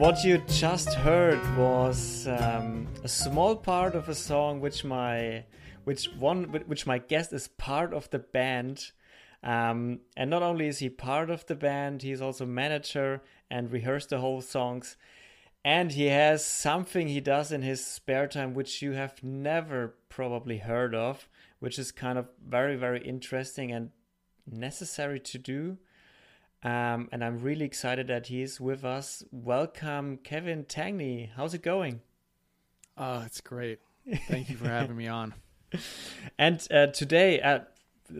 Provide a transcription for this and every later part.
what you just heard was um, a small part of a song which my which one which my guest is part of the band. Um, and not only is he part of the band, he's also manager and rehearsed the whole songs. And he has something he does in his spare time which you have never probably heard of, which is kind of very, very interesting and necessary to do. Um, and I'm really excited that he's with us. Welcome, Kevin Tangney. How's it going? Oh, it's great. Thank you for having me on. And uh, today, uh,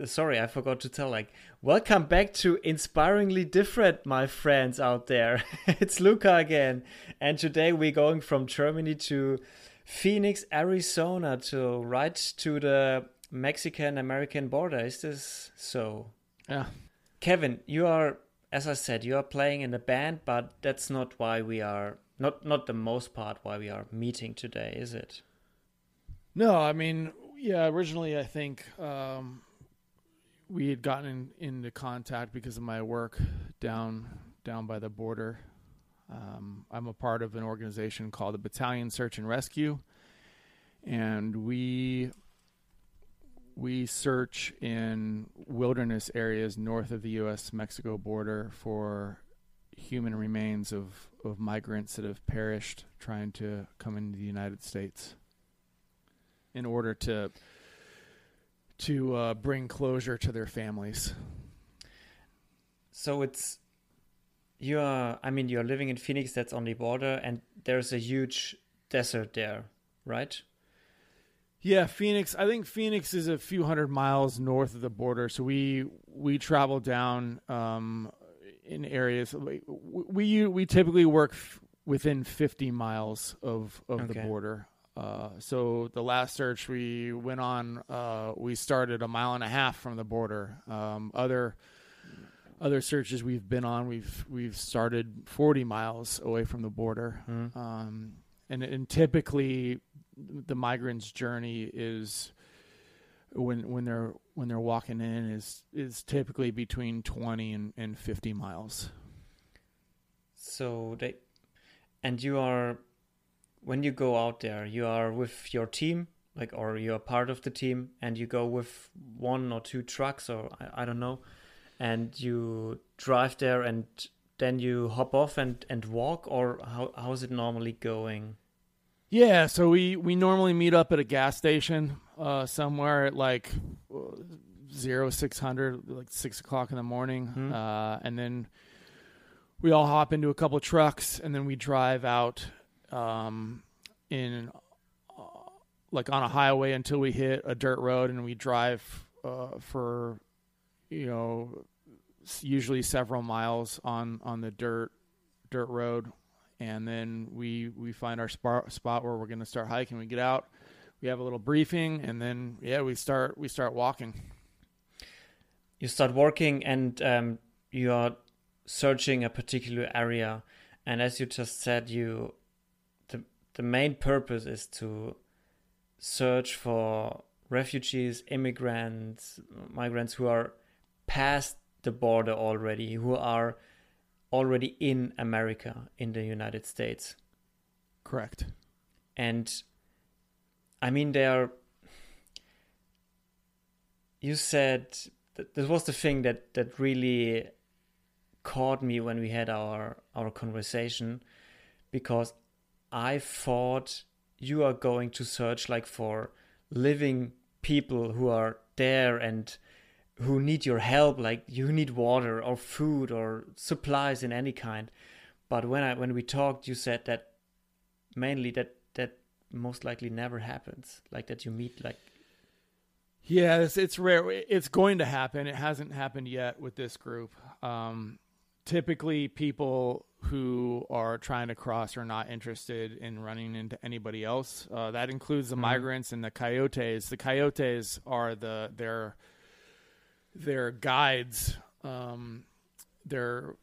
sorry, I forgot to tell. Like, welcome back to Inspiringly Different, my friends out there. it's Luca again, and today we're going from Germany to Phoenix, Arizona, to right to the Mexican-American border. Is this so? Yeah. Kevin, you are, as I said, you are playing in a band, but that's not why we are not not the most part why we are meeting today, is it? No, I mean, yeah. Originally, I think um, we had gotten in, into contact because of my work down down by the border. Um, I'm a part of an organization called the Battalion Search and Rescue, and we we search in wilderness areas north of the U.S. Mexico border for human remains of, of migrants that have perished trying to come into the United States in order to to uh, bring closure to their families. So it's you are. I mean, you're living in Phoenix. That's on the border, and there's a huge desert there, right? Yeah, Phoenix. I think Phoenix is a few hundred miles north of the border. So we we travel down um, in areas. We we, we typically work f- within 50 miles of of Okay. the border. Uh, so the last search we went on, uh, we started a mile and a half from the border. Um, other other searches we've been on, we've we've started 40 miles away from the border. Mm. Um, and and typically the migrant's journey is when when they're when they're walking in is is typically between 20 and, and 50 miles. So they, and you are, when you go out there, you are with your team, like, or you are part of the team, and you go with one or two trucks, or I, I don't know, and you drive there, and then you hop off and and walk, or how how is it normally going? Yeah, so we we normally meet up at a gas station uh, somewhere at like zero six hundred, like six o'clock in the morning, Hmm. uh, and then we all hop into a couple of trucks, and then we drive out um, in uh, like on a highway until we hit a dirt road, and we drive uh, for you know usually several miles on on the dirt dirt road and then we we find our spot spot where we're going to start hiking. We get out, we have a little briefing, and then yeah, we start we start walking. you start walking, and um, you are searching a particular area and as you just said you the the main purpose is to search for refugees immigrants migrants who are past the border already who are already in america in the united states Correct. and I mean, they are. You said that this was the thing that that really caught me when we had our our conversation, because I thought you are going to search like for living people who are there and who need your help, like you need water or food or supplies in any kind. But when I when we talked, you said that mainly that that most likely never happens like that you meet like Yeah, it's, it's rare. It's going to happen. It hasn't happened yet with this group. Um, typically, people who are trying to cross are not interested in running into anybody else. Uh, that includes the Mhm. migrants and the coyotes. The coyotes are the their their guides. Um, they're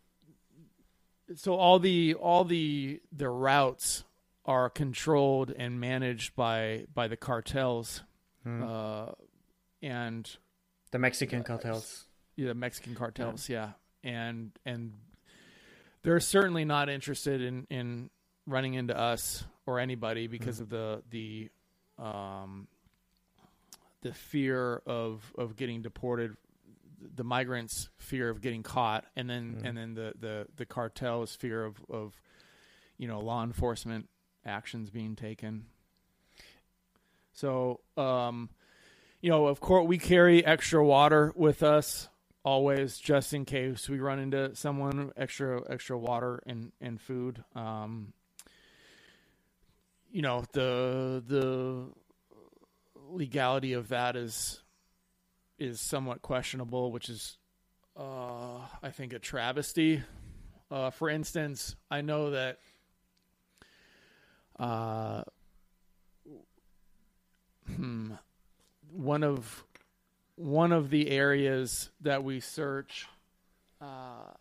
so all the all the the routes are controlled and managed by by the cartels uh, and the mexican cartels yeah, Mexican cartels, yeah. And and they're certainly not interested in in running into us or anybody because mm-hmm. of the the um the fear of of getting deported the migrants fear of getting caught and then mm-hmm. and then the the the cartel's fear of of you know law enforcement actions being taken so um you know of course we carry extra water with us always just in case we run into someone extra extra water and and food um you know the the legality of that is is somewhat questionable which is uh i think a travesty uh for instance i know that uh hmm one of one of the areas that we search uh,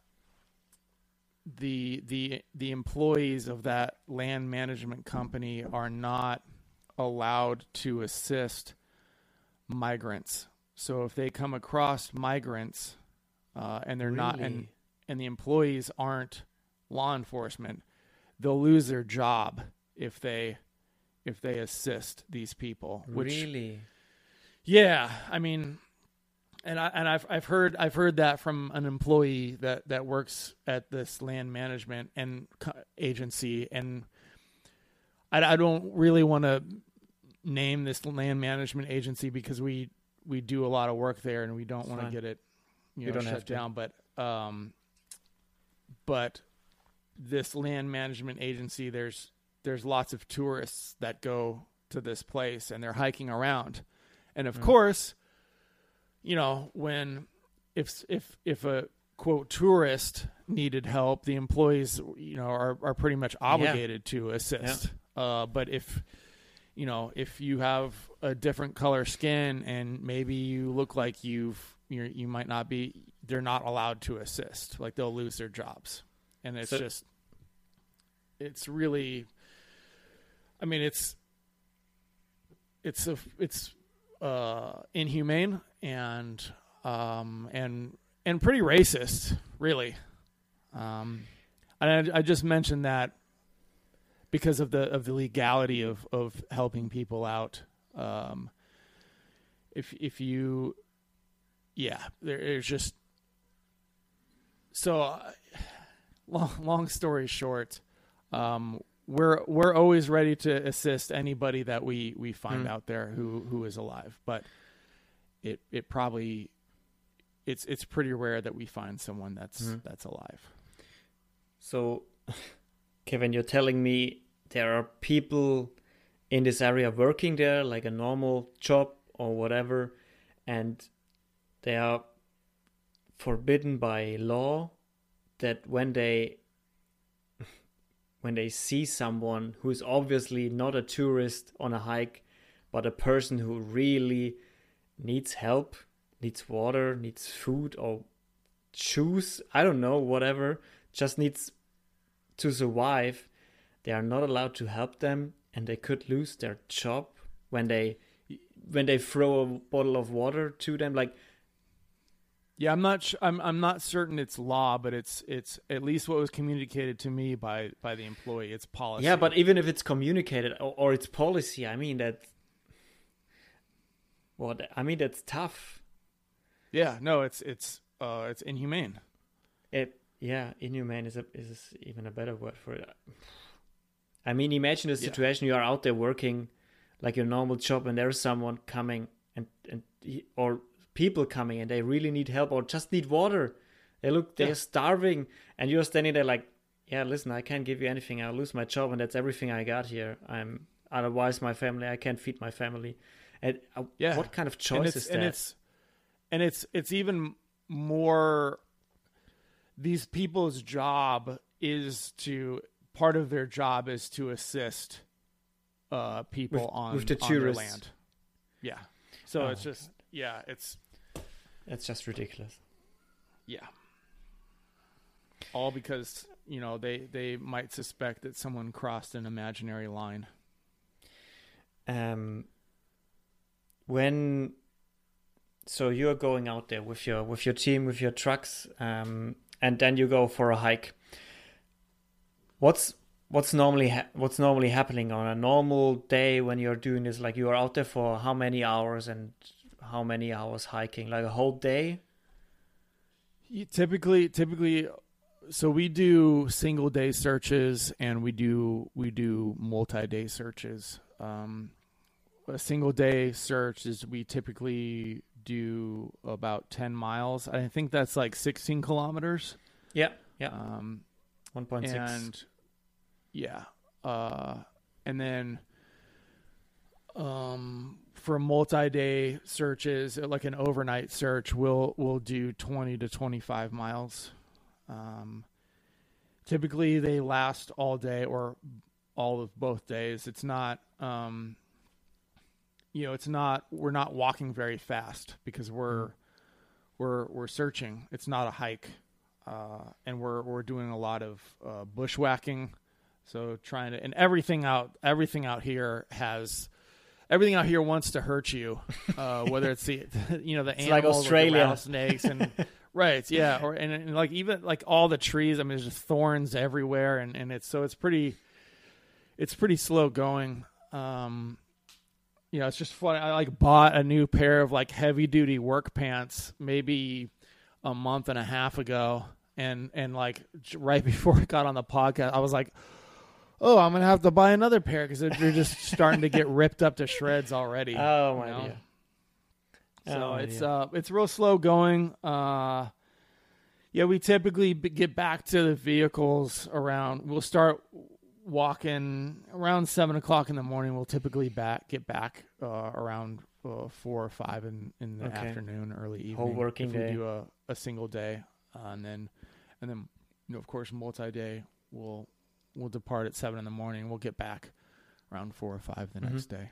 the the the employees of that land management company are not allowed to assist migrants. So if they come across migrants uh, and they're really? not and and the employees aren't law enforcement, they'll lose their job if they if they assist these people. Which, really? Yeah, I mean, and I and I've I've heard I've heard that from an employee that that works at this land management and agency, and I, I don't really want to name this land management agency because we we do a lot of work there and we don't want to get it you, know shut down, but um, but this land management agency there's there's lots of tourists that go to this place and they're hiking around, and of mm. course you know, when if if if a quote tourist needed help, the employees you know are are pretty much obligated yeah. to assist. Yeah. Uh, but if you know if you have a different color skin and maybe you look like you've you you might not be they're not allowed to assist like they'll lose their jobs and it's so, just it's really i mean it's it's a it's uh inhumane and um, and and pretty racist, really. Um, and I, I, just mentioned that because of the of the legality of of helping people out. Um, if if you, yeah, there's just so. Uh, long long story short, um, we're we're always ready to assist anybody that we we find mm. out there who who is alive, but it it probably it's it's pretty rare that we find someone that's mm-hmm. that's alive. So, Kevin, you're telling me there are people in this area working there, like a normal job or whatever, and they are forbidden by law that when they when they see someone who is obviously not a tourist on a hike but a person who really needs help, needs water, needs food or shoes, I don't know, whatever, just needs to survive, they are not allowed to help them and they could lose their job when they when they throw a bottle of water to them like yeah, I'm not. Sh- I'm. I'm not certain it's law, but it's. It's at least what was communicated to me by by the employee. It's policy. Yeah, but even if it's communicated or, or it's policy, I mean that what I mean, that's tough. Yeah, no, it's it's uh, it's inhumane. It yeah, inhumane is a is even a better word for it. I mean, imagine the situation: yeah. you are out there working like your normal job, and there's someone coming and and or people coming, and they really need help or just need water. They look they're yeah. starving, and you're standing there like, yeah, listen, I can't give you anything. I'll lose my job, and that's everything I got here. I'm otherwise my family. I can't feed my family. And uh, yeah. what kind of choice and is that? And it's and it's it's even more. These people's job is to part of their job is to assist uh, people with, on, with the on their land. Yeah. So oh, it's just yeah, it's it's just ridiculous. Yeah. All because you know they they might suspect that someone crossed an imaginary line. Um, when so you're going out there with your with your team with your trucks um, and then you go for a hike what's what's normally ha- what's normally happening on a normal day when you're doing this? Like you are out there for how many hours and how many hours hiking? Like a whole day? You typically, typically, so we do single day searches and we do we do multi day searches. Um, a single day search is we typically do about ten miles. I think that's like sixteen kilometers. Yeah, yeah. Um, One point six. and yeah, uh, and then um, for multi-day searches, like an overnight search, we'll we'll do twenty to twenty-five miles. Um, typically, they last all day or all of both days. It's not. Um, you know, it's not. We're not walking very fast because we're we're we're searching. It's not a hike, uh, and we're we're doing a lot of uh, bushwhacking. So trying to and everything out everything out here has everything out here wants to hurt you, uh, whether it's the you know the It's like animals, Australia. the rattlesnakes, and right, yeah, or and, and like even like all the trees. I mean, there's just thorns everywhere, and and it's so it's pretty, it's pretty slow going. Um, you know, it's just funny. I like bought a new pair of like heavy duty work pants maybe a month and a half ago, and and like right before I got on the podcast, I was like, "Oh, I'm gonna have to buy another pair because they're just starting to get ripped up to shreds already." Oh my you know? dear. So Oh, it's uh it's real slow going. Uh yeah, we typically b- get back to the vehicles around. We'll start walking around seven o'clock in the morning. We'll typically back get back uh, around uh, four or five in, in the Okay. afternoon, early evening. Whole working if day. We do a, a single day, uh, and then and then you know of course multi day. We'll we'll depart at seven in the morning. We'll get back around four or five the Mhm. next day.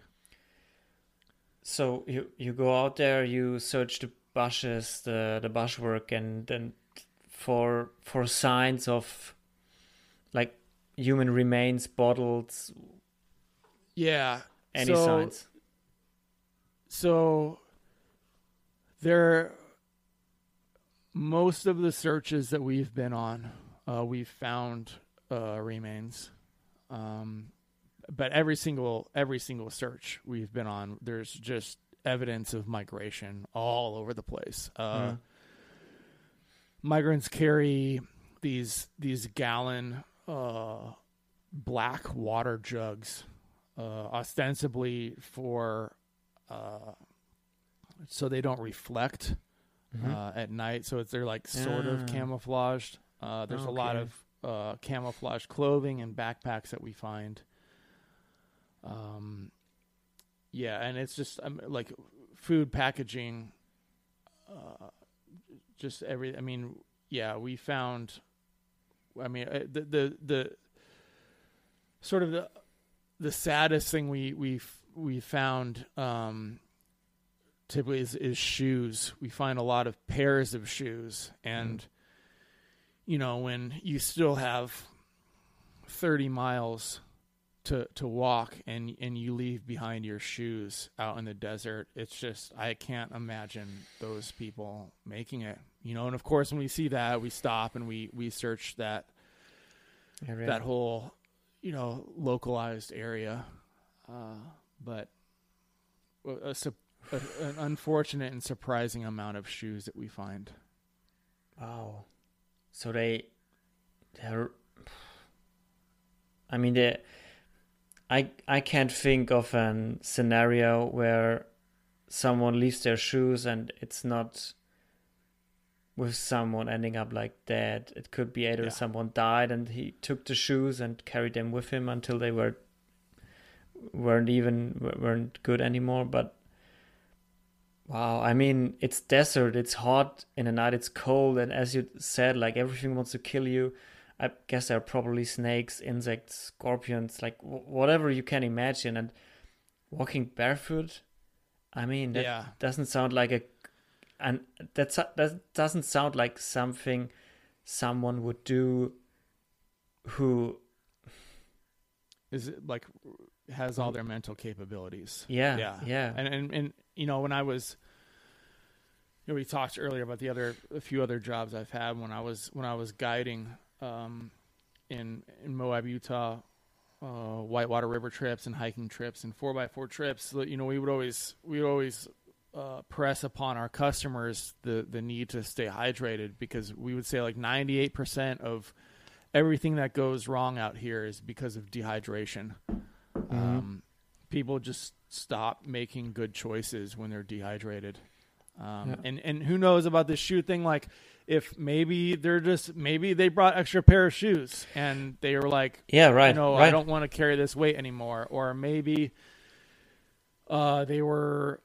So you you go out there, you search the bushes, the the bushwork, and then for for signs of like human remains, bottles, Yeah. any so, signs. So there most of the searches that we've been on, uh, we've found uh, remains. Um, but every single every single search we've been on, there's just evidence of migration all over the place. Uh, Mhm. Migrants carry these these gallon uh, black water jugs, uh, ostensibly for uh, so they don't reflect Mhm. uh, at night. So it's they're like sort of Ah. camouflaged. Uh, there's a lot of uh, camouflage clothing and backpacks that we find. Um, yeah, and it's just um, like food packaging. Uh, just every. I mean, yeah, we found. I mean, uh, the the the sort of the the saddest thing we we we found um, typically is, is shoes. We find a lot of pairs of shoes, and you know when you still have thirty miles to to walk, and and you leave behind your shoes out in the desert, it's just I can't imagine those people making it. You know, and of course when we see that, we stop and we we search that Area. that whole you know localized area uh, but a, a, an unfortunate and surprising amount of shoes that we find Wow. So they they're I mean they I I can't think of a scenario where someone leaves their shoes and it's not with someone ending up like dead. It could be either Yeah. someone died and he took the shoes and carried them with him until they were weren't even weren't good anymore, but Wow, I mean, it's desert, it's hot in the night, it's cold, and as you said, like everything wants to kill you. I guess there are probably snakes, insects, scorpions, like w- whatever you can imagine. And walking barefoot, I mean, that yeah doesn't sound like a, and that's that doesn't sound like something someone would do. Who, is it like has all their mental capabilities yeah, Yeah. yeah, and and and you know when I was you know we talked earlier about the other a few other jobs I've had when I was when I was guiding um in in Moab, Utah, uh, whitewater river trips and hiking trips and four by four trips. You know, we would always we would always uh, press upon our customers the the need to stay hydrated because we would say like ninety eight percent of everything that goes wrong out here is because of dehydration. Mm-hmm. Um, people just stop making good choices when they're dehydrated. Um, yeah. And and who knows about this shoe thing? Like, if maybe they're just maybe they brought extra pair of shoes and they were like, yeah, right. You know, right. I don't want to carry this weight anymore, or maybe uh, they were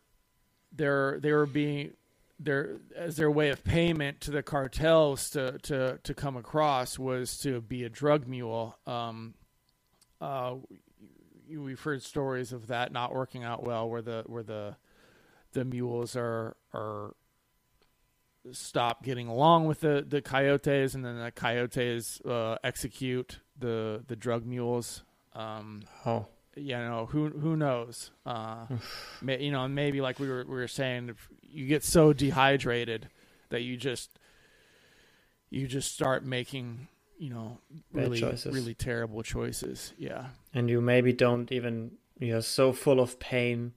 they're they were being their as their way of payment to the cartels to to to come across was to be a drug mule. Um, uh, we've heard stories of that not working out well, where the where the the mules are are stop getting along with the the coyotes, and then the coyotes uh, execute the the drug mules. Um, oh, you know who who knows? Uh, may, you know, maybe like we were we were saying, you get so dehydrated that you just you just start making you know really really terrible choices. Yeah, and you maybe don't even you're so full of pain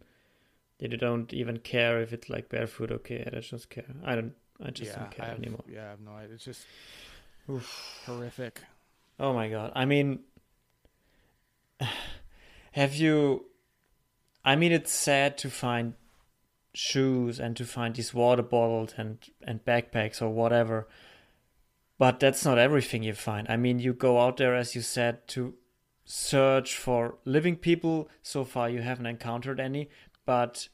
that you don't even care if it's like barefoot. Okay, I just care. I don't. I just yeah, don't care have, anymore. Yeah, I have no idea. It's just Oof. horrific. Oh my god! I mean, have you? I mean, it's sad to find shoes and to find these water bottles and and backpacks or whatever. But that's not everything you find. I mean, you go out there, as you said, to search for living people. So far, you haven't encountered any. But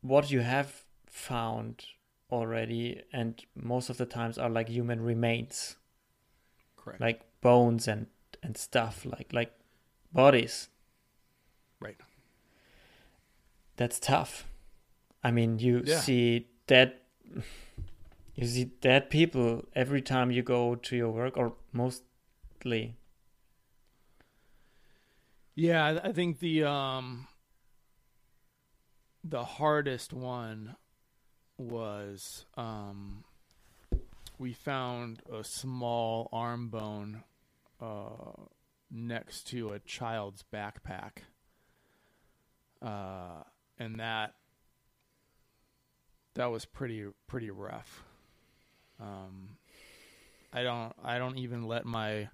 what you have found already, and most of the times, are like human remains. Correct. Like bones and and stuff, like like bodies. Right. That's tough. I mean, you yeah. see dead, you see dead people every time you go to your work, or mostly. Yeah, I think the um, the hardest one was um, we found a small arm bone uh, next to a child's backpack, uh, and that that was pretty pretty rough. Um, I don't I don't even let my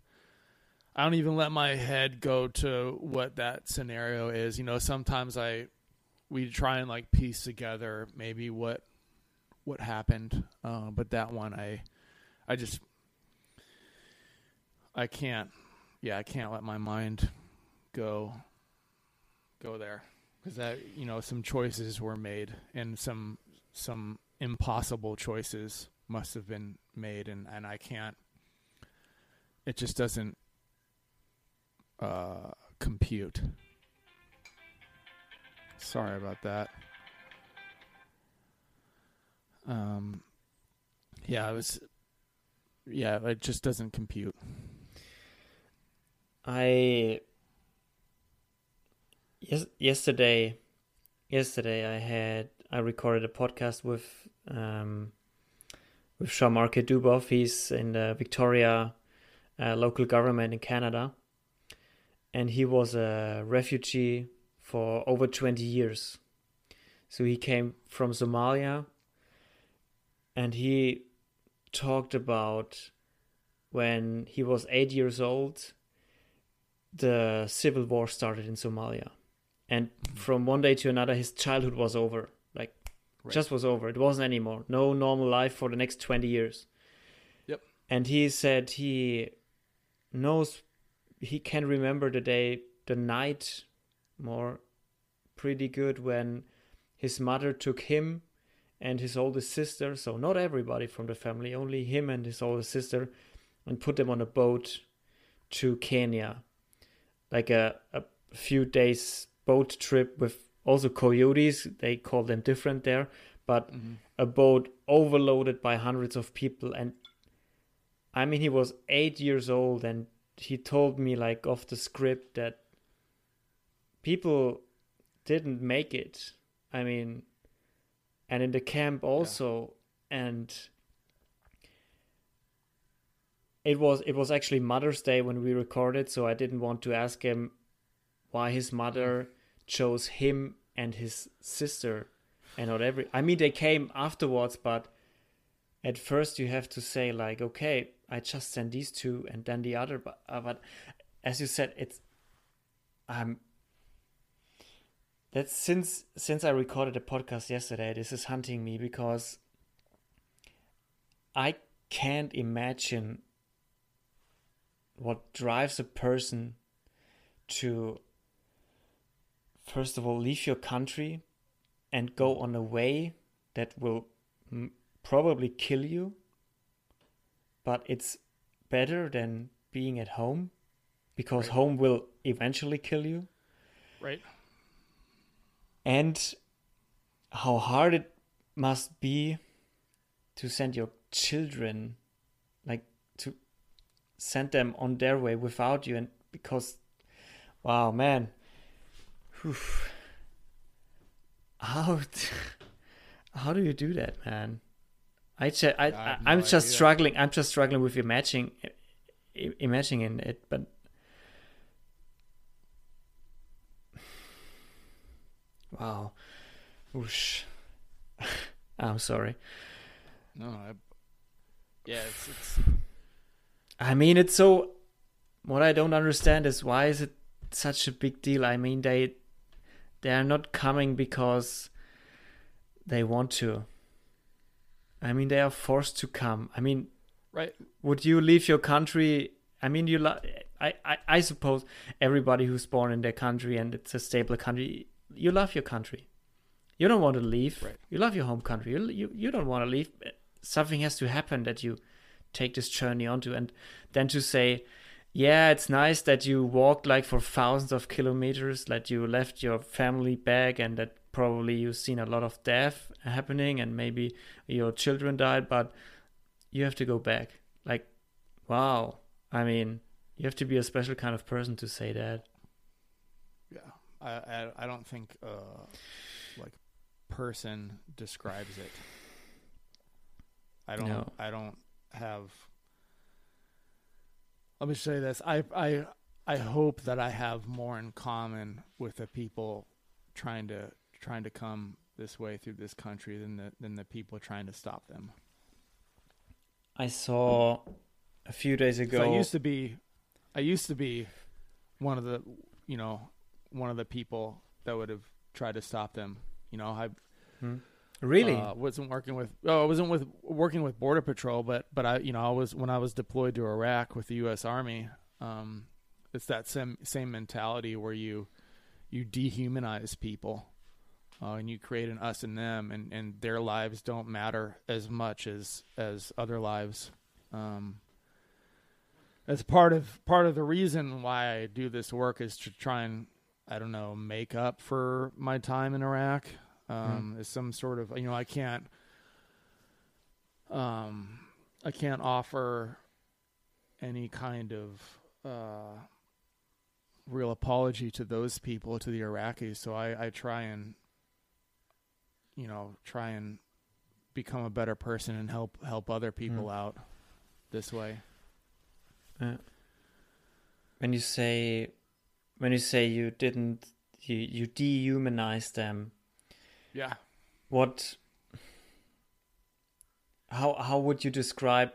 I don't even let my head go to what that scenario is. You know, sometimes I we try and like piece together maybe what what happened, uh, but that one I I just I can't yeah I can't let my mind go go there because that you know some choices were made and some some impossible choices must have been made and, and I can't it just doesn't uh, compute. Sorry about that. Um yeah, it was yeah, it just doesn't compute. I yes yesterday yesterday I had I recorded a podcast with um, with Jean-Marc Dubov. He's in the Victoria uh, local government in Canada, and he was a refugee for over 20 years. So he came from Somalia, and he talked about when he was eight years old, the civil war started in Somalia. And from one day to another, his childhood was over Right. Just was over. It wasn't anymore. No normal life for the next 20 years. Yep. And he said he knows, he can remember the day, the night more pretty good when his mother took him and his oldest sister, so not everybody from the family, only him and his oldest sister, and put them on a boat to Kenya. Like a, a few days boat trip with also coyotes they call them different there but mm-hmm. a boat overloaded by hundreds of people and i mean he was eight years old and he told me like off the script that people didn't make it i mean and in the camp also yeah. and it was it was actually Mother's Day when we recorded, so I didn't want to ask him why his mother chose him and his sister and not every. I mean, they came afterwards, but at first you have to say like, okay, I just send these two and then the other. But uh, but as you said, it's um that's since since I recorded a podcast yesterday. This is hunting me because I can't imagine what drives a person to first of all leave your country and go mm. on a way that will m- probably kill you but it's better than being at home because Right. home will eventually kill you Right. and how hard it must be to send your children like to send them on their way without you and because wow man Whew. how how do you do that man i just I, I I, have no i'm just idea. struggling i'm just struggling with imagining imagining it but wow Whoosh. i'm sorry No. I, yeah. It's, it's I mean, it's so. What I don't understand is why is it such a big deal? I mean, they they are not coming because they want to. I mean, they are forced to come. I mean, right. would you leave your country? I mean, you. Lo- I, I I suppose everybody who's born in their country and it's a stable country, you love your country. You don't want to leave. Right. You love your home country. You you, you don't want to leave. Something has to happen that you take this journey onto, and then to say, yeah, it's nice that you walked like for thousands of kilometers, that you left your family back, and that probably you've seen a lot of death happening, and maybe your children died, but you have to go back. Like, wow. I mean, you have to be a special kind of person to say that. Yeah. I, I I don't think uh like person describes it. I don't No. I don't have Let me say this. I I I hope that I have more in common with the people trying to trying to come this way through this country than the than the people trying to stop them. I saw a few days ago. I used to be, I used to be one of the, you know, one of the people that would have tried to stop them. You know, I Hmm. Really? uh, wasn't working with, oh, I wasn't with working with border patrol, but but I, you know, I was when I was deployed to Iraq with the U.S. Army. Um, it's that same same mentality where you you dehumanize people. Uh, and you create an us and them, and, and their lives don't matter as much as as other lives. Um, as part of part of the reason why I do this work is to try and I don't know make up for my time in Iraq. Um, Is some sort of you know I can't um I can't offer any kind of uh, real apology to those people to the Iraqis. So I, I try and you know try and become a better person and help help other people Mm. out this way. when you say when you say you didn't you you dehumanize them Yeah. what how how would you describe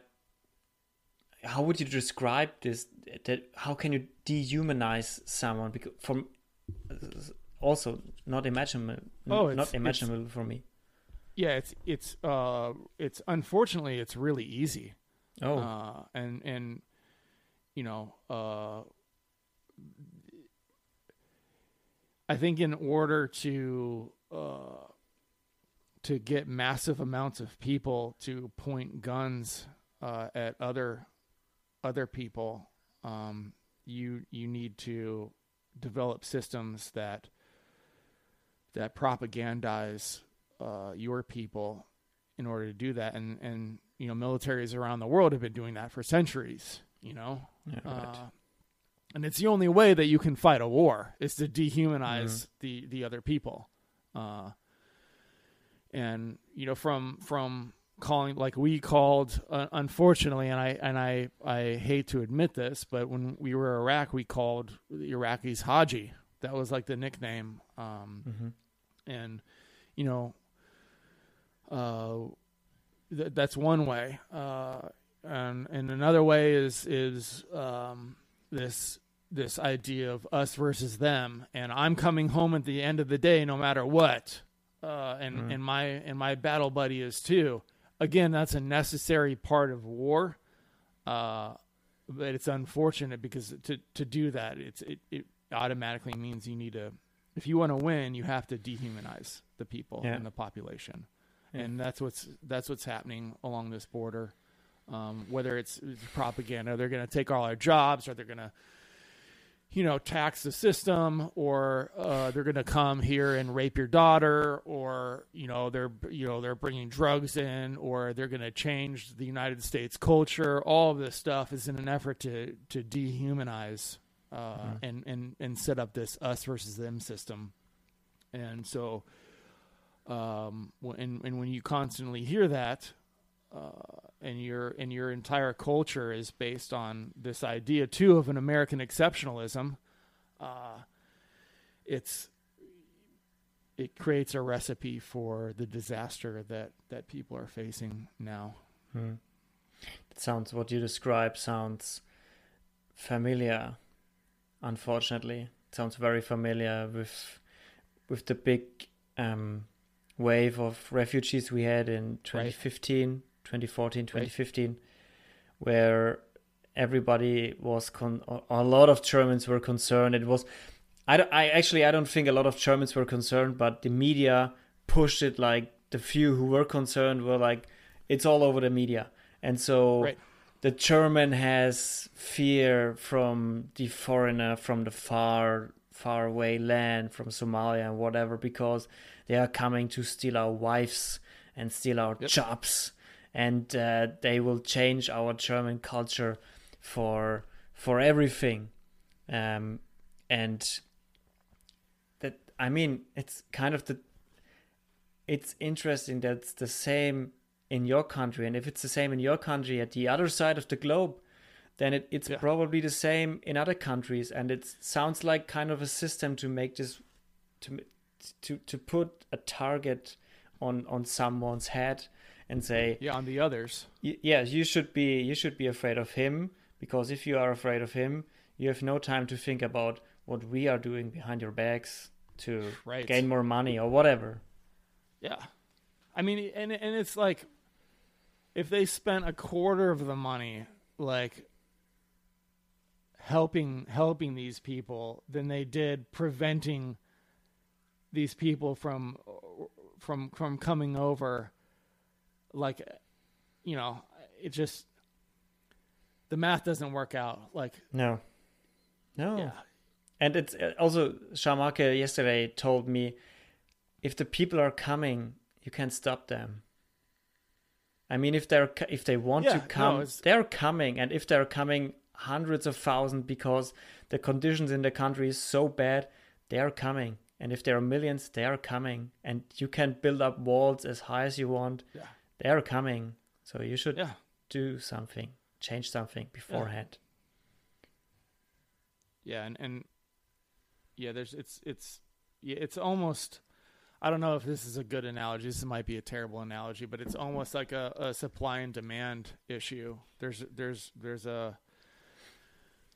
how would you describe this that how can you dehumanize someone because from also not imaginable Oh, it's- not imaginable for me Yeah, it's it's uh it's unfortunately it's really easy. oh Uh and and you know, uh I think in order to uh to get massive amounts of people to point guns uh at other other people, um you you need to develop systems that that propagandize uh, your people in order to do that. And and you know, militaries around the world have been doing that for centuries. You know, yeah, right. uh, and it's the only way that you can fight a war is to dehumanize the the other people. Uh, and you know, from from calling like we called uh, unfortunately and I and I I hate to admit this but when we were Iraq we called the Iraqis Haji. That was like the nickname. Um, Mhm. and you know uh, th- that's one way. Uh, and and another way is is um, this this idea of us versus them and I'm coming home at the end of the day no matter what uh, and Mhm. and my and my battle buddy is too again that's a necessary part of war uh, but it's unfortunate because to to do that it's it, it automatically means you need to if you want to win you have to dehumanize the people Yeah. and the population Yeah. and that's what's that's what's happening along this border um, whether it's, it's propaganda they're going to take all our jobs or they're going to you know tax the system or uh, they're going to come here and rape your daughter or you know they're you know they're bringing drugs in or they're going to change the United States culture. All of this stuff is in an effort to to dehumanize uh, and and and set up this us versus them system. And so um and and when you constantly hear that uh, and your and your entire culture is based on this idea too of an American exceptionalism. Uh, it's it creates a recipe for the disaster that that people are facing now. Hmm. It sounds what you describe sounds familiar. Unfortunately, it sounds very familiar with with the big um, wave of refugees we had in 2015, 2014, 2015, where everybody was con- a lot of Germans were concerned. It was I, don't- I actually I don't think a lot of Germans were concerned, but the media pushed it like the few who were concerned were like it's all over the media. And so Right. the German has fear from the foreigner from the far far away land from Somalia and whatever because they are coming to steal our wives and steal our Yep. jobs and uh, they will change our German culture for for everything. Um, and that I mean it's kind of the it's interesting that it's the same in your country. And if it's the same in your country at the other side of the globe then it, it's Yeah. probably the same in other countries. And it sounds like kind of a system to make this to to to put a target on on someone's head and say Yeah, on the others. yes you should be you should be afraid of him because if you are afraid of him you have no time to think about what we are doing behind your backs to Right. gain more money or whatever Yeah. I mean, and and it's like if they spent a quarter of the money, like helping helping these people, than they did preventing these people from from from coming over. Like, you know, it just the math doesn't work out. Like, no no yeah, And it's uh, also Shamake yesterday told me if the people are coming, you can't stop them. I mean, if they're if they want Yeah, to come, it's- they're coming, and if they're coming hundreds of thousands because the conditions in the country is so bad, they are coming. And if there are millions, they are coming, and you can build up walls as high as you want. Yeah. They are coming, so you should yeah. do something, change something beforehand. yeah and and yeah there's it's it's yeah it's almost i don't know if this is a good analogy this might be a terrible analogy but it's almost like a, a supply and demand issue there's there's there's a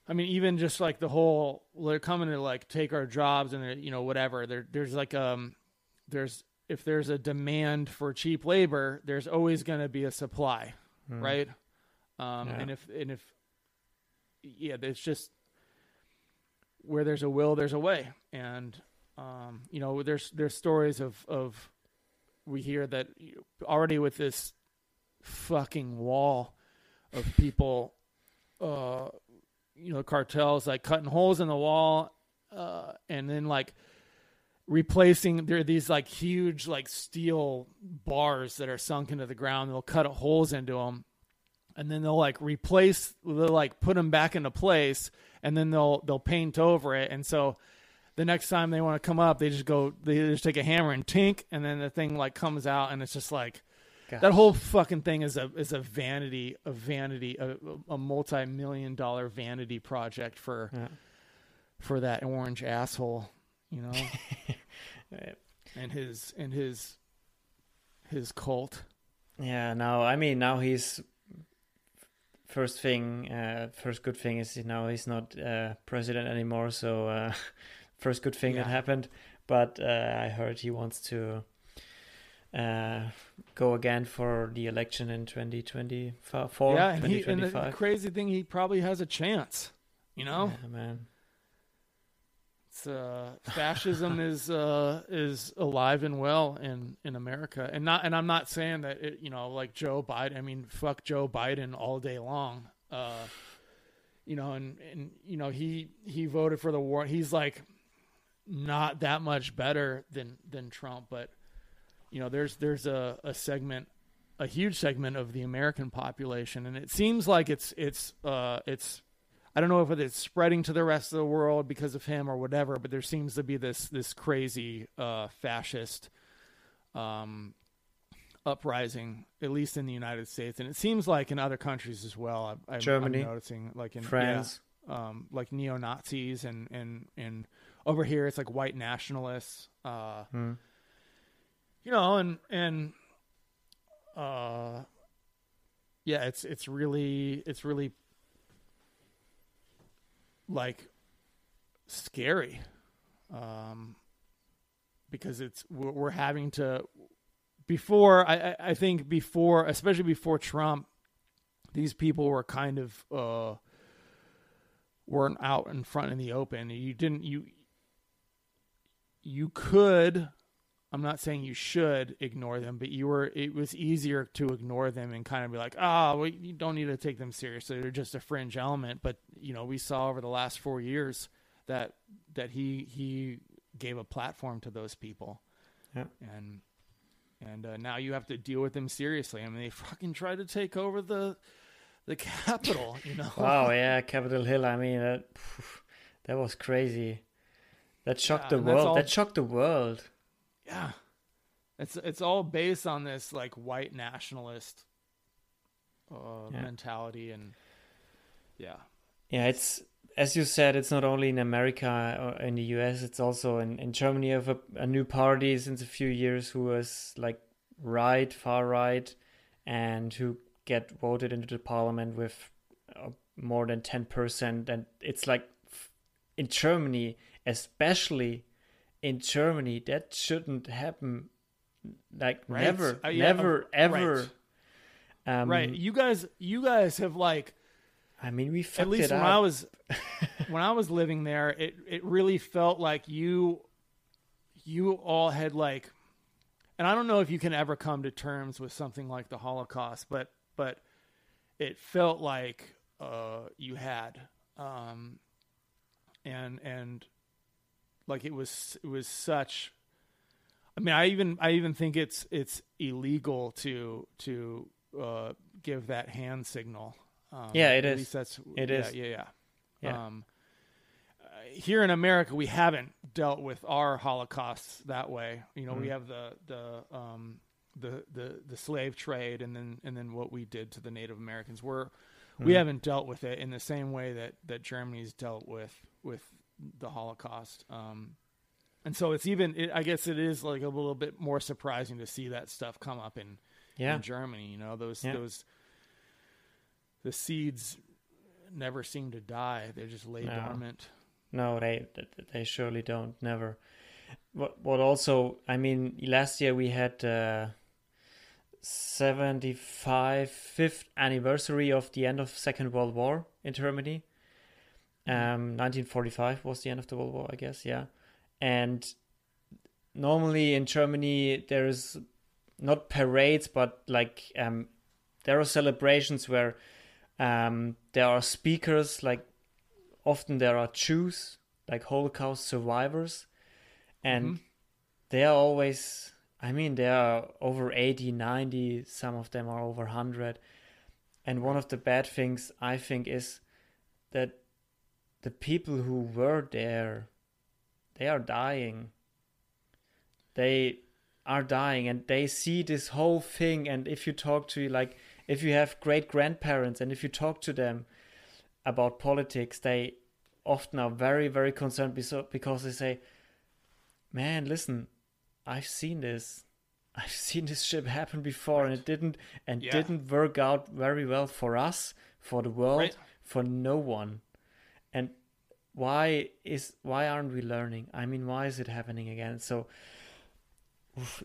i mean even just like the whole they're coming to like take our jobs and they're, you know whatever there there's like um there's if there's a demand for cheap labor there's always going to be a supply Hmm. right um Yeah. and if and if yeah it's just where there's a will there's a way and um you know there's there's stories of of we hear that already with this fucking wall of people uh you know cartels like cutting holes in the wall uh and then like replacing there are these like huge like steel bars that are sunk into the ground they'll cut holes into them and then they'll like replace they'll like put them back into place and then they'll they'll paint over it and so the next time they want to come up they just go they just take a hammer and tink and then the thing like comes out and it's just like Gosh. that whole fucking thing is a is a vanity a vanity a, a multi million dollar vanity project for Yeah. for that orange asshole, you know, Uh, and his and his his cult. Yeah, now I mean now he's first thing, uh, first good thing is now he's not uh, president anymore. So uh, first good thing that happened. But uh, I heard he wants to uh, go again for the election in 2024, yeah, and, he, and the crazy thing, he probably has a chance. You know, Yeah, man. It's, uh, fascism is uh, is alive and well in, in America, and not and I'm not saying that it, you know like Joe Biden. I mean, fuck Joe Biden all day long. Uh, you know, and and you know he he voted for the war. He's like not that much better than than Trump, but you know, there's there's a, a segment, a huge segment of the American population, and it seems like it's it's uh it's I don't know if it's spreading to the rest of the world because of him or whatever, but there seems to be this this crazy uh, fascist um, uprising, at least in the United States, and it seems like in other countries as well. I, I'm, Germany, I'm noticing, like in France. yeah, um, like neo Nazis, and and and over here it's like white nationalists. Uh, Hmm. you know, and and uh, yeah, it's it's really it's really like scary, um, because it's we're, having to before I I- I think before especially before Trump, these people were kind of uh weren't out in front in the open. You didn't you you could I'm not saying you should ignore them, but you were it was easier to ignore them and kind of be like, "Ah, well, you don't need to take them seriously. They're just a fringe element." But, you know, we saw over the last 4 years that that he he gave a platform to those people. Yeah. And and uh, now you have to deal with them seriously. I mean, they fucking tried to take over the the Capitol, you know. oh yeah, Capitol Hill. I mean, that, that was crazy. That shocked Yeah, the world. all- That shocked the world. Yeah. It's it's all based on this like white nationalist uh, Yeah. mentality and yeah. Yeah, it's as you said, it's not only in America or in the US, it's also in, in Germany. Have a, a new party since a few years who is like right, far right, and who get voted into the parliament with uh, more than 10%. And it's like in Germany, especially in Germany, that shouldn't happen. Like Right. never, Uh, yeah, never, uh, ever. Um, right. You guys you guys have like I mean, we at least when up. I was when I was living there, it it really felt like you you all had like and I don't know if you can ever come to terms with something like the Holocaust, but but it felt like uh, you had um, and and like it was it was such I mean I even I even think it's it's illegal to to uh, give that hand signal. Um, Yeah, it at is. least that's It yeah, is. Yeah, yeah. Yeah. Um, uh, here in America, we haven't dealt with our Holocausts that way. You know, we Mhm. have the the um, the the the slave trade, and then and then what we did to the Native Americans. We're we Mhm. haven't dealt with it in the same way that that Germany's dealt with with the Holocaust. Um, and so it's even it, I guess it is like a little bit more surprising to see that stuff come up in yeah. in Germany. You know, those Yeah. those the seeds never seem to die; they just lay No. dormant. No, they they surely don't. Never. What what also? I mean, last year we had uh, 75 fifth anniversary of the end of Second World War in Germany. Um, 1945 was the end of the World War, I guess. Yeah, and normally in Germany there's not parades, but like um, there are celebrations where um, there are speakers like often there are Jews, like Holocaust survivors, and Mhm. they are always, I mean, they are over 80, 90, some of them are over 100. And one of the bad things I think is that the people who were there, they are dying. They are dying and they see this whole thing and if you talk to like if you have great grandparents and if you talk to them about politics they often are very very concerned because they say man listen i've seen this i've seen this ship happen before right. and it didn't and yeah. didn't work out very well for us for the world right. for no one and why is why aren't we learning? I mean why is it happening again? So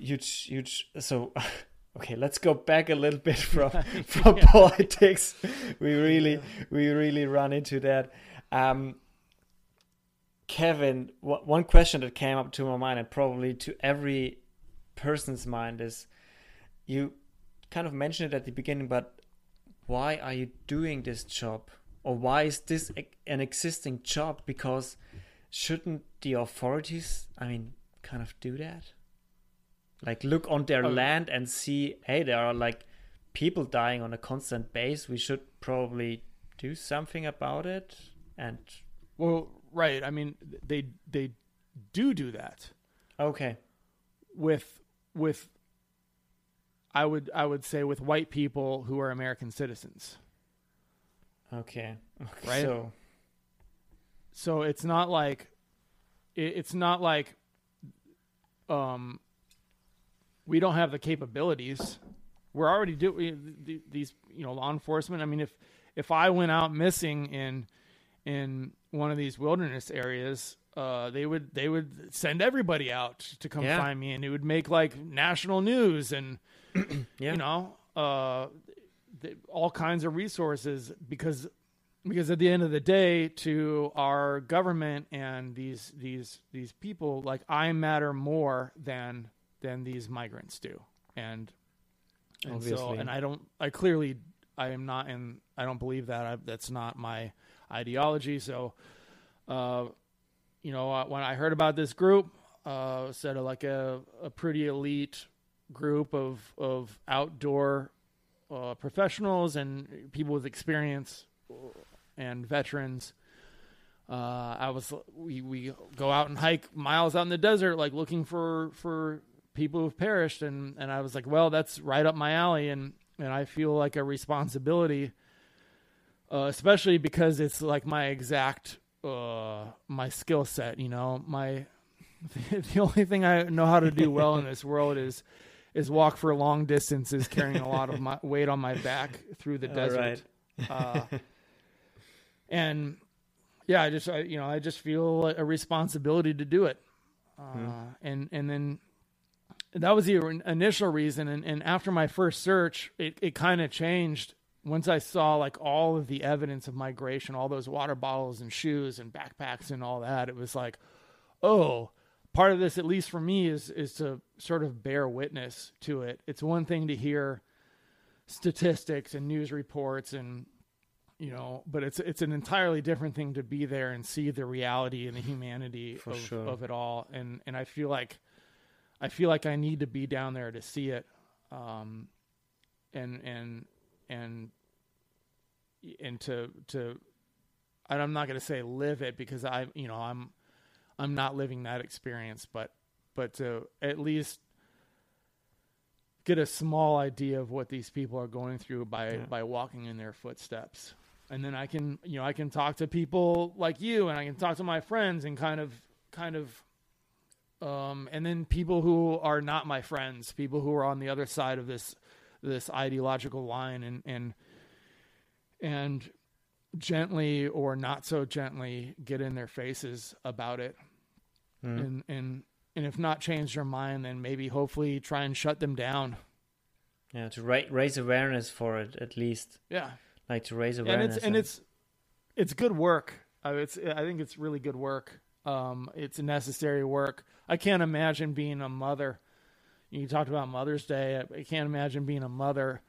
huge huge so okay let's go back a little bit from from yeah. politics. We really yeah. we really run into that. Um kevin one question that came up to my mind and probably to every person's mind is you kind of mentioned it at the beginning but why are you doing this job or why is this an existing job? Because shouldn't the authorities i mean kind of do that? Like look on their oh. land and see hey there are like people dying on a constant base. We should probably do something about it and well right. I mean they they do do that. Okay. With with i would i would say with white people who are american citizens okay, okay right so so it's not like it, it's not like um we don't have the capabilities. We're already doing these, you know, law enforcement. I mean, if if I went out missing in in one of these wilderness areas, uh, they would they would send everybody out to come yeah. find me, and it would make like national news, and yeah. you know, uh, all kinds of resources because because at the end of the day, to our government and these these these people, like I matter more than than these migrants do. And and Obviously. so and I don't I clearly I am not in I don't believe that I, that's not my ideology. So uh, you know uh, when I heard about this group, uh, said like a, a pretty elite group of of outdoor uh, professionals and people with experience and veterans. Uh, I was we we go out and hike miles out in the desert, like looking for for people who've perished and and I was like, well, that's right up my alley and and I feel like a responsibility uh, especially because it's like my exact uh, my skill set, you know. My the only thing I know how to do well in this world is is walk for long distances carrying a lot of my weight on my back through the desert. Uh, and yeah, I just I, you know, I just feel a responsibility to do it. Hmm. Uh, and and then that was the initial reason. And, and after my first search, it, it kind of changed once I saw like all of the evidence of migration, all those water bottles and shoes and backpacks and all that. It was like, oh, part of this, at least for me, is is to sort of bear witness to it. It's one thing to hear statistics and news reports and you know but it's it's an entirely different thing to be there and see the reality and the humanity of, sure. of it all and and i feel like I feel like I need to be down there to see it, um, and and and and to to. And I'm not going to say live it because I, you know, I'm I'm not living that experience, but but to at least get a small idea of what these people are going through by yeah. by walking in their footsteps and then i can you know i can talk to people like you and i can talk to my friends and kind of kind of um, and then people who are not my friends, people who are on the other side of this this ideological line, and and and gently or not so gently get in their faces about it, mm. and and and if not change their mind, then maybe hopefully try and shut them down. Yeah, to ra- raise awareness for it at least. Yeah, like to raise awareness, and it's and, and it's it's good work. Uh, it's I think it's really good work. Um, it's a necessary work. I can't imagine being a mother. You talked about Mother's Day. I can't imagine being a mother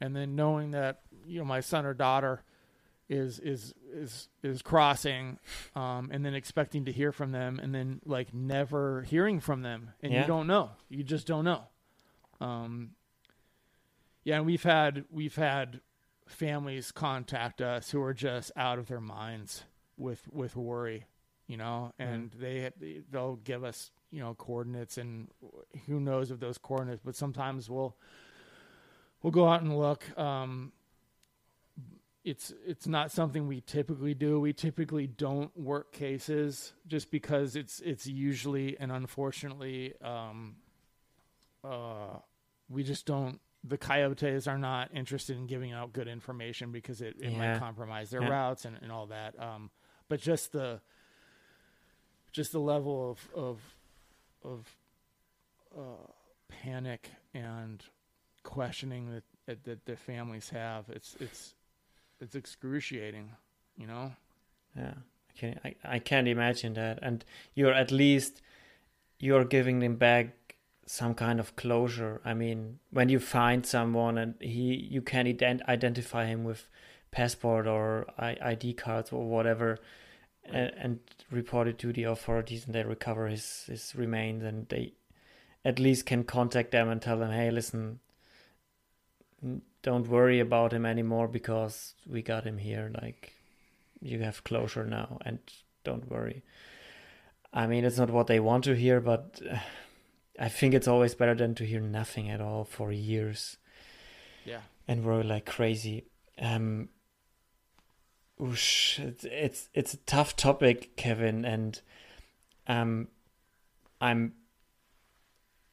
and then knowing that you know my son or daughter is is is is crossing um, and then expecting to hear from them and then like never hearing from them. And yeah. you don't know. You just don't know. Um, yeah and we've had we've had families contact us who are just out of their minds with with worry you know, and they they'll give us you know coordinates and who knows of those coordinates, but sometimes we'll we'll go out and look. Um, it's it's not something we typically do. We typically don't work cases just because it's it's usually and unfortunately um, uh, we just don't the coyotes are not interested in giving out good information because it, it Yeah. might compromise their Yeah. routes and, and all that. Um, but just the just the level of of of uh, panic and questioning that, that that the families have it's it's it's excruciating, you know. Yeah, I can I, I can't imagine that. And you're at least you're giving them back some kind of closure. I mean, when you find someone and he you can ident- identify him with passport or I- ID cards or whatever, and, and report it to the authorities, and they recover his his remains, and they at least can contact them and tell them, hey, listen. Don't worry about him anymore because we got him here. Like, you have closure now and don't worry. I mean, it's not what they want to hear, but uh, I think it's always better than to hear nothing at all for years Yeah. and worry like crazy. Um, oosh, it's, it's it's a tough topic, Kevin, and um, I'm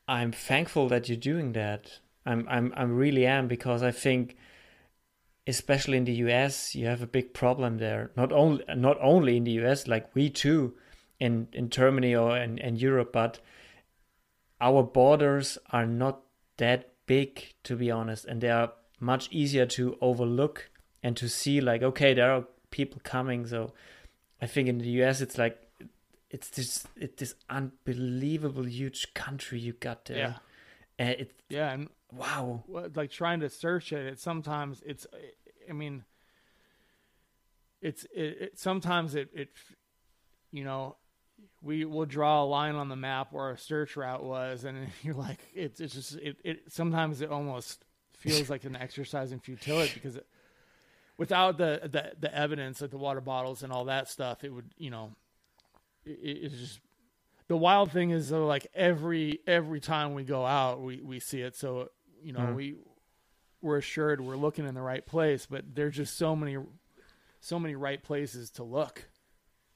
I'm thankful that you're doing that. I'm I'm I'm really am because I think especially in the US you have a big problem there. Not only not only in the US like we too in in Germany or in, in Europe, but our borders are not that big to be honest and they are much easier to overlook and to see like okay there are people coming so I think in the US it's like it's this it's this unbelievable huge country you got there. Yeah. And it Yeah, and wow. like trying to search it, it sometimes it's I mean it's it, it sometimes it it you know we will draw a line on the map where our search route was and you're like it's it's just it, it sometimes it almost feels like an exercise in futility because it, without the, the the evidence like the water bottles and all that stuff it would you know it, it's just the wild thing is though like every every time we go out we we see it so you know Mhm. we we're assured we're looking in the right place but there's just so many so many right places to look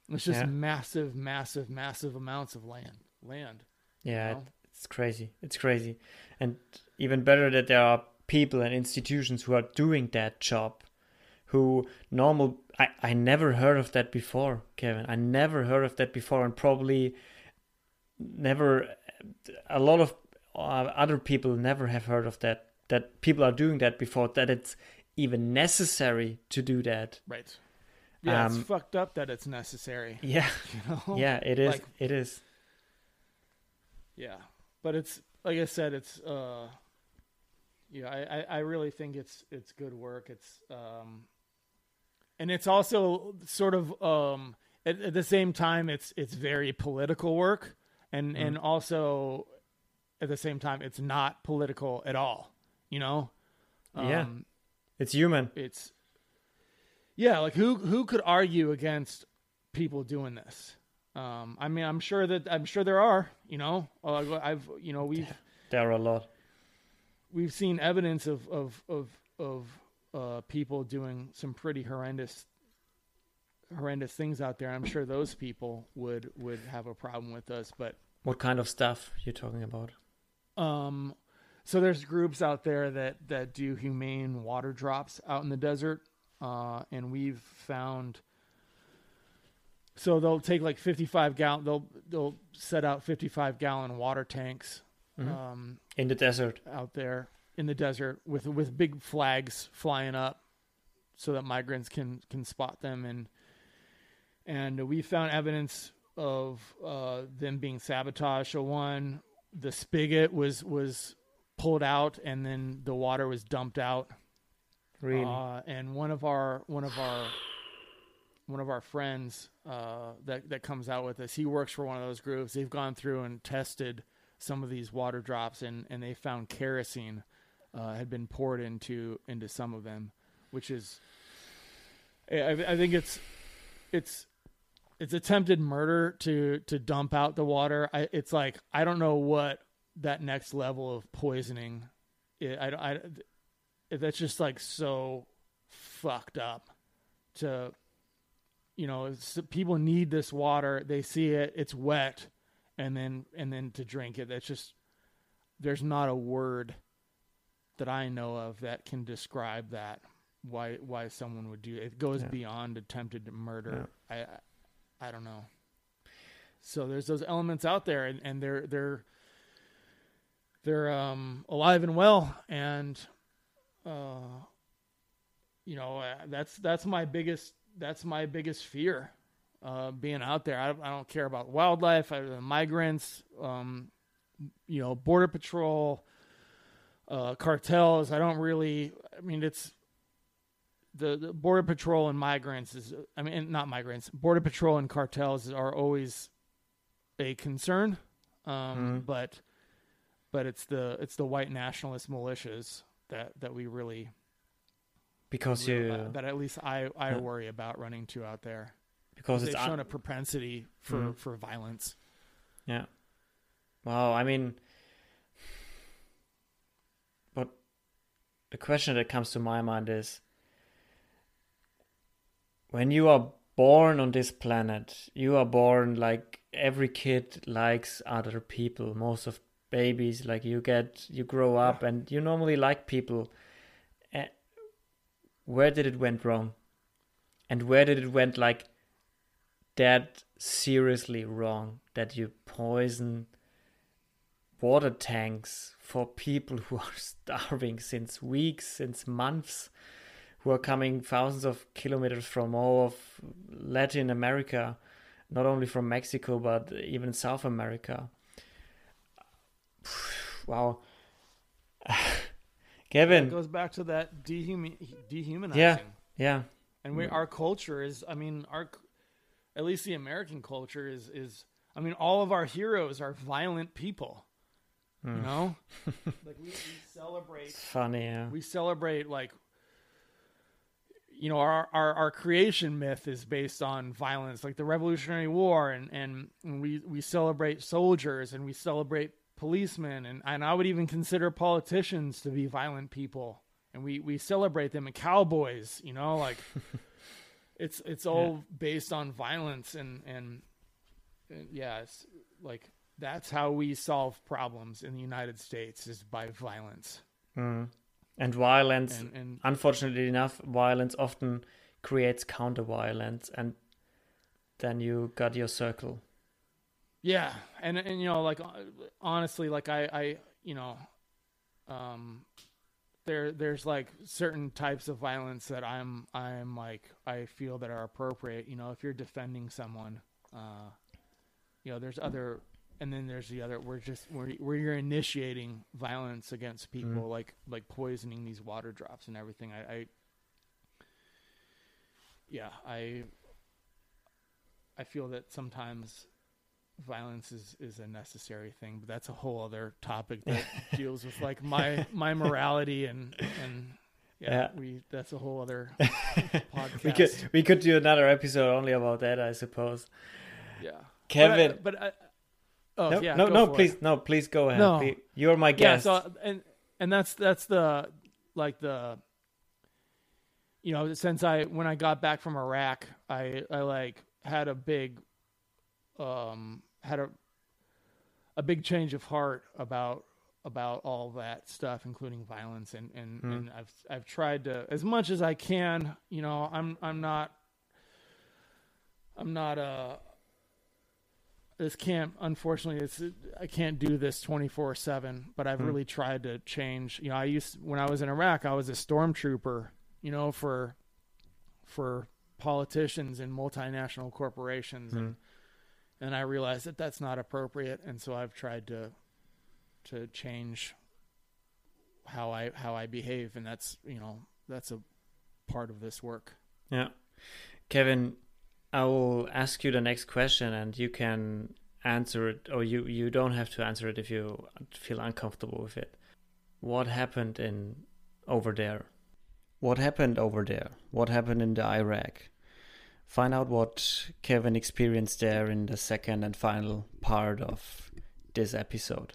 it's just Yeah. massive massive massive amounts of land land Yeah, know? it's crazy. It's crazy. And even better that there are people and institutions who are doing that job who normal I, I never heard of that before, Kevin. I never heard of that before and probably never a lot of uh, other people never have heard of that that people are doing that before that it's even necessary to do that. right yeah Um, it's fucked up that it's necessary Yeah. you know Yeah, it is. Like- it is. Yeah, but it's like I said, it's uh, yeah, I, I, really think it's it's good work. It's um, and it's also sort of um, at, at the same time, it's it's very political work, and and also at the same time, it's not political at all. You know, Yeah. Um, It's human. it's yeah like who who could argue against people doing this um i mean i'm sure that i'm sure there are you know i've you know we've There are a lot. we've seen evidence of of of of uh people doing some pretty horrendous horrendous things out there i'm sure those people would would have a problem with us but What kind of stuff you're talking about? Um, so there's groups out there that that do humane water drops out in the desert, uh, and we've found. So they'll take like 55 gallon. They'll they'll set out 55 gallon water tanks Mhm. um, In the desert. out there in the desert with with big flags flying up, so that migrants can can spot them and and we found evidence of uh, them being sabotaged. So one, the spigot was was pulled out and then the water was dumped out. Really? Uh, and one of our one of our one of our friends uh, that that comes out with us, he works for one of those groups. They've gone through and tested some of these water drops, and and they found kerosene uh, had been poured into into some of them, which is I, I think it's it's it's attempted murder to to dump out the water. I, it's like I don't know what that next level of poisoning. It, I, I that's just like so fucked up. To you know, people need this water. They see it. It's wet, and then and then to drink it. That's just there's not a word that I know of that can describe that. Why why someone would do it? It goes yeah. beyond attempted murder. Yeah. I I don't know. So there's those elements out there, and, and they're they're they're um, alive and well, and uh, you know uh, that's that's my biggest that's my biggest fear. Uh, being out there, I, I don't care about wildlife, I, migrants, um, you know, border patrol, uh, cartels. I don't really. I mean, it's the, the, border patrol and migrants is I mean not migrants border patrol and cartels are always a concern um, mm. but but it's the it's the white nationalist militias that that we really because you uh, that at least I I yeah. worry about running to out there because they've shown un- a propensity for mm. for violence yeah well I mean but the question that comes to my mind is when you are born on this planet, you are born like every kid likes other people. Most of babies, like you get, you grow up and you normally like people. Where did it went wrong? And where did it went like that seriously wrong? That you poison water tanks for people who are starving since weeks, since months who are coming thousands of kilometers from all of Latin America, not only from Mexico but even South America. Wow. Kevin. It goes back to that dehumi- dehumanizing. Yeah. Yeah. And we, our culture is, I mean, our, at least the American culture is, is, I mean, all of our heroes are violent people. Mm. You hmm. know, like we, we celebrate. It's funny, yeah. We celebrate like you know our, our our creation myth is based on violence like the revolutionary war and and, and we we celebrate soldiers and we celebrate policemen and and I would even consider politicians to be violent people and we we celebrate them and cowboys you know like it's it's all yeah. based on violence and, and and yeah it's like that's how we solve problems in the United States is by violence. Mm. And violence, and, and, unfortunately enough, violence often creates counter violence, and then you got your circle. Yeah, and and you know, like honestly, like I, I, you know, um, there there's like certain types of violence that I'm I'm like I feel that are appropriate. You know, if you're defending someone, uh, you know, there's other and then there's the other we're just where where you're initiating violence against people mm like like poisoning these water drops and everything. I, I yeah i i feel that sometimes violence is is a necessary thing but that's a whole other topic that deals with like my my morality and and yeah, yeah, we that's a whole other podcast we could we could do another episode only about that i suppose. Yeah. Kevin. But, I, but I, Oh no, yeah, no, no, please, it. no, please go ahead. No. Please. You're my guest. Yeah, so and and that's that's the like the you know since I when I got back from Iraq, I I like had a big um had a a big change of heart about about all that stuff, including violence, and and, hmm. and I've I've tried to as much as I can. You know, I'm I'm not I'm not a this can't unfortunately it's i can't do this 24 7 but i've mm. really tried to change you know i used when i was in iraq i was a stormtrooper you know for for politicians and multinational corporations mm. and hmm. and i realized that that's not appropriate and so i've tried to to change how i how i behave and that's you know that's a part of this work yeah kevin I will ask you the next question, and you can answer it, or you you don't have to answer it if you feel uncomfortable with it. What happened in over there? What happened over there? What happened in the Iraq? find out what Kevin experienced there in the second and final part of this episode.